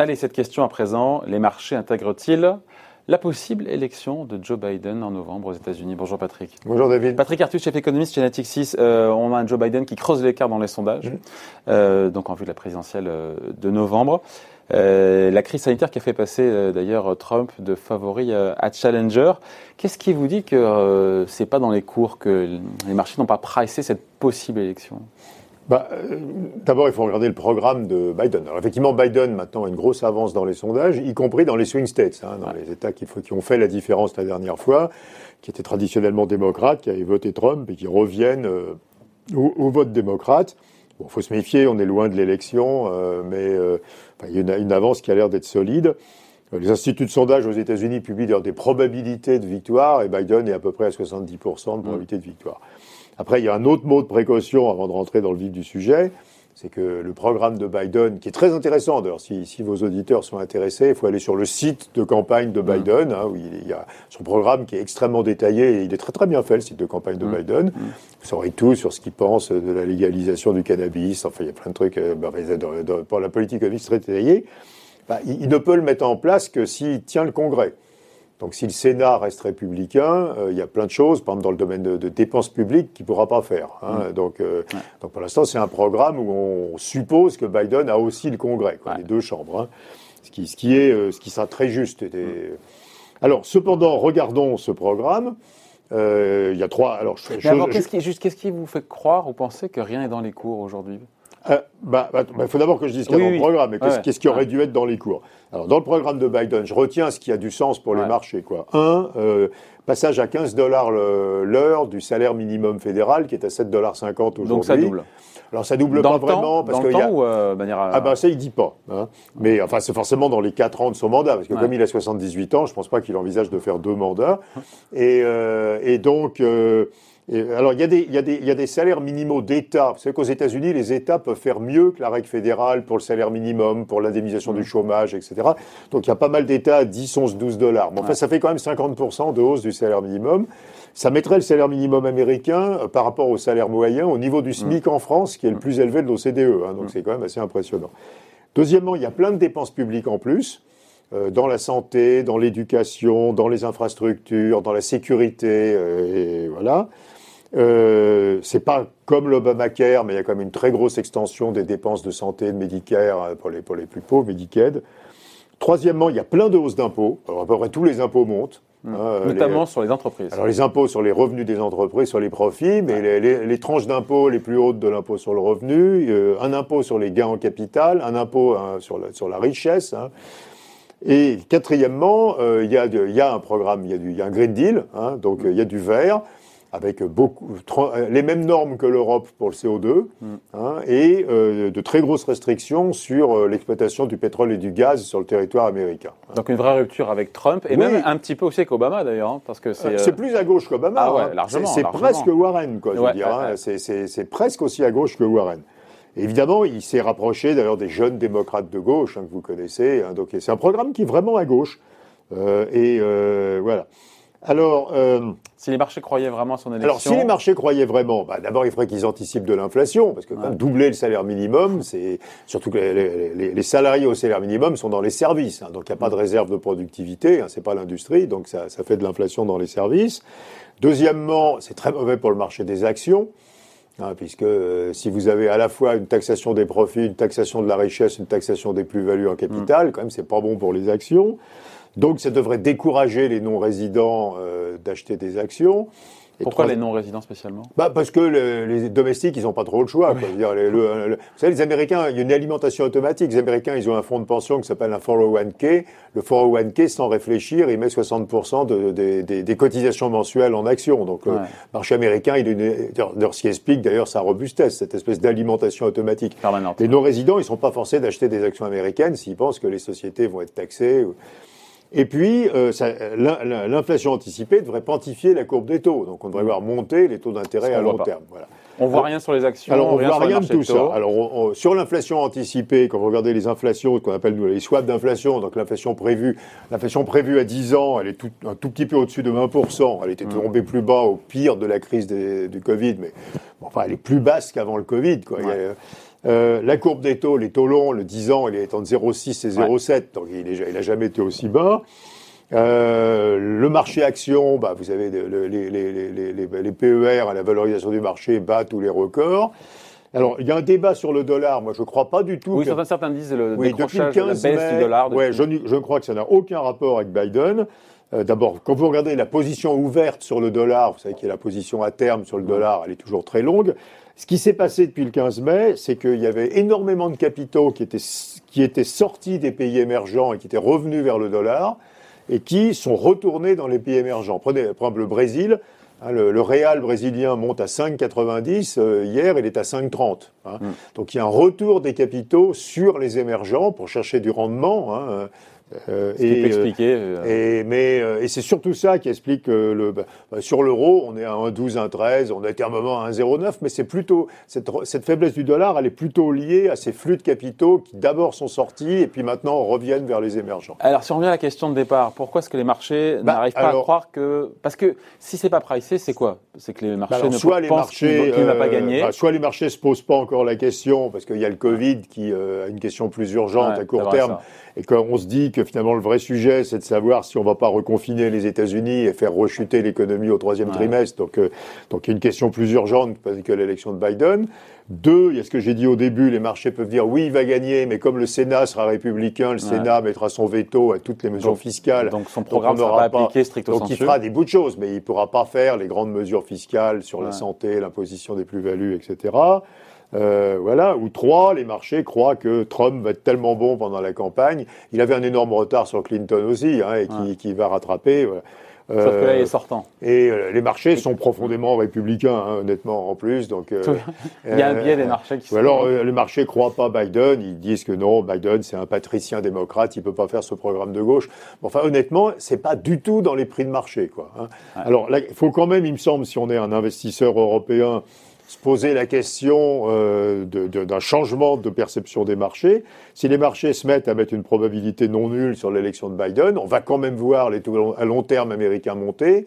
Allez, cette question à présent, les marchés intègrent-ils la possible élection de Joe Biden en novembre aux États-Unis Bonjour Patrick. Bonjour David. Patrick Artus, chef économiste chez Natixis. Euh, on a un Joe Biden qui creuse l'écart dans les sondages, mmh. euh, donc en vue de la présidentielle euh, de novembre. la crise sanitaire qui a fait passer d'ailleurs Trump de favori à challenger. Qu'est-ce qui vous dit que c'est pas dans les cours que les marchés n'ont pas pricé cette possible élection? Bah, euh, D'abord, il faut regarder le programme de Biden. Alors, effectivement, Biden, maintenant, a une grosse avance dans les sondages, y compris dans les swing states, hein, dans les États qui, qui, ont fait la différence la dernière fois, qui étaient traditionnellement démocrates, qui avaient voté Trump et qui reviennent euh, au, vote démocrate. Bon, il faut se méfier, on est loin de l'élection, euh, mais il y a une, une, avance qui a l'air d'être solide. Les instituts de sondage aux États-Unis publient des probabilités de victoire et Biden est à peu près à 70% de probabilité de victoire. Après, il y a un autre mot de précaution avant de rentrer dans le vif du sujet, c'est que le programme de Biden, qui est très intéressant, d'ailleurs, si, si, vos auditeurs sont intéressés, il faut aller sur le site de campagne de mmh. Biden, hein, où il y a son programme qui est extrêmement détaillé, et il est très très bien fait, le site de campagne de mmh. Biden. Mmh. Vous saurez tout sur ce qu'il pense de la légalisation du cannabis, enfin, il y a plein de trucs, euh, bah, pour la politique économique très détaillée. Bah, il, il ne peut le mettre en place que s'il tient le Congrès. Donc si le Sénat reste républicain, euh, il y a plein de choses, par exemple dans le domaine de, dépenses publiques, qu'il ne pourra pas faire. Hein. Mm. Donc, euh, donc pour l'instant, c'est un programme où on suppose que Biden a aussi le Congrès, quoi, les deux chambres, hein. ce, qui, ce, qui est, euh, ce qui sera très juste. Mm. Alors, cependant, regardons ce programme. Il y a trois. Alors, qu'est-ce qui, juste, qu'est-ce qui vous fait croire ou penser que rien n'est dans les cours aujourd'hui? Euh, bah, bah, bah, il faut d'abord que je dise qu'il y a dans le programme, mais qu'est-ce, qui aurait dû être dans les cours Alors, dans le programme de Biden, je retiens ce qui a du sens pour les marchés. Quoi. Un, euh, passage à 15 dollars l'heure du salaire minimum fédéral, qui est à 7,50 dollars aujourd'hui. Donc ça double alors ça double pas vraiment parce que y a... ou euh, manière ah ben ça il dit pas. Hein. Mais enfin c'est forcément dans les 4 ans de son mandat parce que comme il a 78 ans, je pense pas qu'il envisage de faire deux mandats. Et, euh, et donc euh, alors, il y, a des, il, y a des, il y, a des, salaires minimaux d'État. Vous savez qu'aux États-Unis, les États peuvent faire mieux que la règle fédérale pour le salaire minimum, pour l'indemnisation du mmh. chômage, etc. Donc, il y a pas mal d'États à 10, 11, 12 dollars. Mais enfin, ça fait quand même 50% de hausse du salaire minimum. Ça mettrait le salaire minimum américain euh, par rapport au salaire moyen au niveau du SMIC mmh. en France, qui est le mmh. plus élevé de l'OCDE. Hein, donc, c'est quand même assez impressionnant. Deuxièmement, il y a plein de dépenses publiques en plus. Euh, dans la santé, dans l'éducation, dans les infrastructures, dans la sécurité, euh, et voilà. Euh, c'est pas comme l'Obamacare, mais il y a quand même une très grosse extension des dépenses de santé, de Medicare euh, pour les, pour les plus pauvres, Medicaid. Troisièmement, il y a plein de hausses d'impôts. Alors, à peu près tous les impôts montent. Mmh. Hein, Notamment sur les entreprises. Alors les impôts sur les revenus des entreprises, sur les profits, mais les, les, les, tranches d'impôts les plus hautes de l'impôt sur le revenu, euh, un impôt sur les gains en capital, un impôt hein, sur, la, sur la richesse. Hein. Et quatrièmement, euh, il y, y, a un programme, il y, a du, y a un Green Deal, donc il y a du vert avec beaucoup, les mêmes normes que l'Europe pour le CO2, mm. hein, et euh, de très grosses restrictions sur euh, l'exploitation du pétrole et du gaz sur le territoire américain. Hein. Donc une vraie rupture avec Trump, et même un petit peu aussi avec Obama d'ailleurs, hein, parce que c'est... Euh, plus à gauche qu'Obama. Ah ouais, largement. C'est presque Warren, quoi, je veux dire. C'est presque aussi à gauche que Warren. évidemment, il s'est rapproché d'ailleurs des jeunes démocrates de gauche que vous connaissez. donc c'est un programme qui est vraiment à gauche. et voilà. Alors, euh, si les marchés croyaient vraiment à son élection. Alors, si les marchés croyaient vraiment, bah, d'abord, il faudrait qu'ils anticipent de l'inflation, parce que doubler le salaire minimum, c'est surtout que les, salariés au salaire minimum sont dans les services, hein, donc il n'y a pas de réserve de productivité, hein, c'est pas l'industrie, donc ça, ça, fait de l'inflation dans les services. Deuxièmement, c'est très mauvais pour le marché des actions. Hein, puisque euh, si vous avez à la fois une taxation des profits, une taxation de la richesse, une taxation des plus-values en capital, mm. quand même, c'est pas bon pour les actions. Donc ça devrait décourager les non-résidents euh, d'acheter des actions. Pourquoi les non-résidents spécialement? Bah Parce que les domestiques, ils n'ont pas trop le choix. Dire, vous savez, les Américains, il y a une alimentation automatique. Les Américains, ils ont un fonds de pension qui s'appelle un 401k. Le 401k, sans réfléchir, il met 60% de, des cotisations mensuelles en actions. Donc le marché américain, il est ce qui explique d'ailleurs sa robustesse, cette espèce d'alimentation automatique. Permanente. Les non-résidents, ils ne sont pas forcés d'acheter des actions américaines s'ils pensent que les sociétés vont être taxées. Et puis, euh, l'inflation anticipée devrait quantifier la courbe des taux. Donc, on devrait voir monter les taux d'intérêt à long terme. Voilà. On voit rien sur les actions. Alors on rien voit rien de tout ça. Alors on- on- sur l'inflation anticipée, quand vous regardez les inflations, ce qu'on appelle nous les swaps d'inflation, donc l'inflation prévue, l'inflation prévue à 10 ans, elle est tout, un tout petit peu au-dessus de 20%. Elle était Mm. tombée plus bas au pire de la crise des- du Covid, mais bon, enfin elle est plus basse qu'avant le Covid. Quoi. Il y a, euh, la courbe des taux, les taux longs, le 10 ans, il est entre 0,6 et 0,7, donc il n'a jamais été aussi bas. Euh, le marché action, bah, vous avez de- les, les, les, les, les- les PER à la valorisation du marché bat tous les records. Alors, il y a un débat sur le dollar. Moi, je ne crois pas du tout Oui, que... certains, certains disent le Oui, depuis le décrochage, la 15 baisse mai, du dollar. ouais, depuis- je, ne- je crois que ça n'a aucun rapport avec Biden. Euh, D'abord, quand vous regardez la position ouverte sur le dollar, vous savez qu'il y a la position à terme sur le dollar, elle est toujours très longue. Ce qui s'est passé depuis le 15 mai, c'est qu'il y avait énormément de capitaux qui étaient, qui étaient sortis des pays émergents et qui étaient revenus vers le dollar et qui sont retournés dans les pays émergents. Prenez par exemple le Brésil. hein, le, le réal brésilien monte à 5,90. euh, hier, il est à 5,30. hein. Donc il y a un retour des capitaux sur les émergents pour chercher du rendement. hein, euh, Ce peut euh, expliquer. euh, et, mais, euh, et c'est surtout ça qui explique que le, bah, bah, sur l'euro, on est à 1,12, 1,13, on a été un moment à 1,09, mais c'est plutôt, cette, cette faiblesse du dollar, elle est plutôt liée à ces flux de capitaux qui d'abord sont sortis et puis maintenant reviennent vers les émergents. Alors, si on revient à la question de départ, pourquoi est-ce que les marchés Bah, n'arrivent pas à croire que. Parce que si c'est pas pricé, c'est quoi? C'est que les marchés Bah alors, ne soit les marchés, qu'il va pas gagner. soit les marchés se posent pas encore la question parce qu'il y a le Covid qui a une question plus urgente Ouais, à court terme ça. et qu'on se dit que finalement le vrai sujet c'est de savoir si on va pas reconfiner les États-Unis et faire rechuter l'économie au troisième Ouais. trimestre. Donc, euh, donc il y a une question plus urgente que l'élection de Biden. Deux, il y a ce que j'ai dit au début, les marchés peuvent dire oui, il va gagner, mais comme le Sénat sera républicain, le Sénat mettra son veto à toutes les mesures Donc- fiscales. donc son on programme ne sera pas appliqué stricto Donc il fera des bouts de choses, mais il ne pourra pas faire les grandes mesures fiscales sur la santé, l'imposition des plus-values, etc. Euh, voilà. Ou trois, les marchés croient que Trump va être tellement bon pendant la campagne. Il avait un énorme retard sur Clinton aussi, hein, et qui, Ouais. qui va rattraper. voilà. Sauf que là, il Euh, est sortant. et euh, les marchés sont profondément républicains, hein, honnêtement, en plus. Donc, euh, Il y a un euh, biais des marchés qui ou sont. alors, euh, les marchés croient pas Biden, ils disent que non, Biden, c'est un patricien démocrate, il peut pas faire ce programme de gauche. Bon, Enfin, honnêtement, c'est pas du tout dans les prix de marché, quoi. hein. Alors, il faut quand même, il me semble, si on est un investisseur européen, se poser la question euh, d'un changement de perception des marchés. Si les marchés se mettent à mettre une probabilité non nulle sur l'élection de Biden, on va quand même voir les taux à long terme américains monter.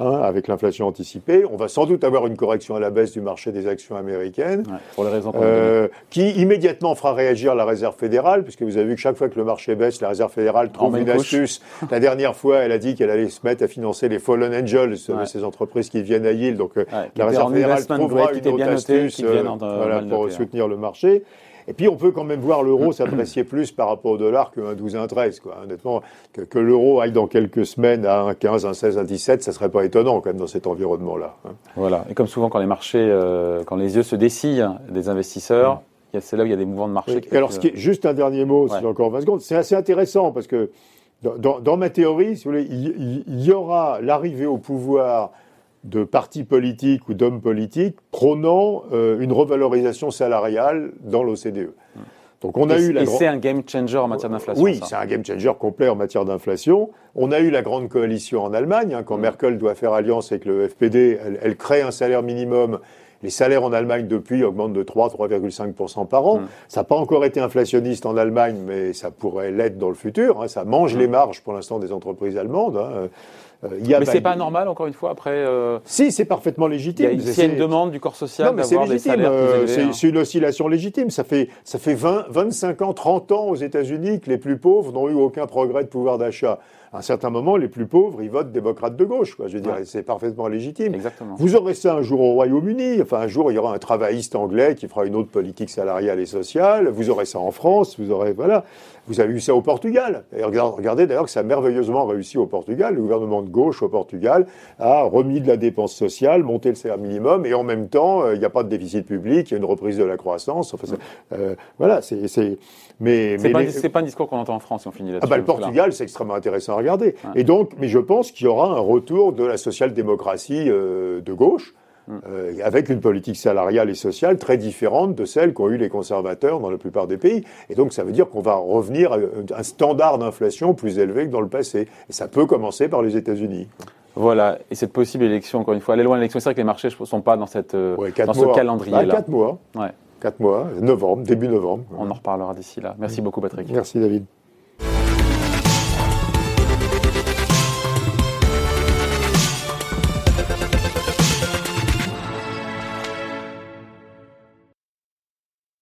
Hein, avec l'inflation anticipée, on va sans doute avoir une correction à la baisse du marché des actions américaines. Ouais, pour les raisons qu'on a données. Euh, qui immédiatement fera réagir la réserve fédérale, puisque vous avez vu que chaque fois que le marché baisse, la réserve fédérale trouve une couche. astuce. La dernière fois, elle a dit qu'elle allait se mettre à financer les Fallen Angels, Ouais. ces entreprises qui viennent à yield. Donc euh, la réserve fédérale trouvera une autre astuce euh, euh, voilà, pour soutenir le marché. Et puis, on peut quand même voir l'euro s'apprécier plus par rapport au dollar que 1,12, 1,13. Quoi. Honnêtement, que, que l'euro aille dans quelques semaines à 1,15, 1,16, 1,17, ça serait pas étonnant quand même dans cet environnement-là. hein. Voilà. Et comme souvent, quand les marchés, euh, quand les yeux se dessillent des investisseurs, c'est là où il y a des mouvements de marché. Oui. alors, ce qui est, juste un dernier mot, si Ouais. j'ai encore 20 secondes, c'est assez intéressant parce que dans, dans- dans ma théorie, si vous voulez, il, il- il y aura l'arrivée au pouvoir de partis politiques ou d'hommes politiques prônant euh, une revalorisation salariale dans l'OCDE. Donc on a et eu la et c'est un game changer en matière d'inflation. oui, c'est un game changer complet en matière d'inflation. On a eu la grande coalition en Allemagne, hein, quand Mm. Merkel doit faire alliance avec le FPD, elle, elle crée un salaire minimum. Les salaires en Allemagne depuis augmentent de 3, 3,5% par an. Mm. Ça n'a pas encore été inflationniste en Allemagne, mais ça pourrait l'être dans le futur. hein. Ça mange les marges pour l'instant des entreprises allemandes. hein. Euh, il y a. Mais c'est pas normal, encore une fois, après. euh, Si, c'est parfaitement légitime. s'il y a une demande du corps social non, mais c'est légitime. euh, hein. c'est une oscillation légitime. Ça fait, ça fait 20, 25 ans, 30 ans aux États-Unis que les plus pauvres n'ont eu aucun progrès de pouvoir d'achat. À un certain moment, les plus pauvres, ils votent démocrates de gauche. Quoi. Je veux dire, Ouais. c'est parfaitement légitime. Exactement. Vous aurez ça un jour au Royaume-Uni. Enfin, un jour, il y aura un travailliste anglais qui fera une autre politique salariale et sociale. Vous aurez ça en France. Vous aurez, voilà. Vous avez eu ça au Portugal. Et regardez, d'ailleurs que ça a merveilleusement réussi au Portugal. Le gouvernement de gauche au Portugal a remis de la dépense sociale, monté le salaire minimum, et en même temps, euh, il n'y a pas de déficit public, il y a une reprise de la croissance. Enfin, c'est- euh, voilà, c'est, mais, C'est mais pas, les- pas un discours qu'on entend en France, si on finit là-dessus. ah bah, le Portugal, c'est extrêmement intéressant regarder. Et donc, mais je pense qu'il y aura un retour de la social-démocratie euh, de gauche, euh, avec une politique salariale et sociale très différente de celle qu'ont eu les conservateurs dans la plupart des pays. Et donc, ça veut dire qu'on va revenir à un standard d'inflation plus élevé que dans le passé. Et ça peut commencer par les États-Unis. Voilà, et cette possible élection, encore une fois, elle est loin de l'élection. C'est vrai que les marchés ne sont pas dans, cette, euh, Ouais, dans ce calendrier-là. Bah, quatre mois. Ouais. Quatre mois, novembre, début novembre. On en reparlera d'ici là. Merci beaucoup, Patrick. Merci David.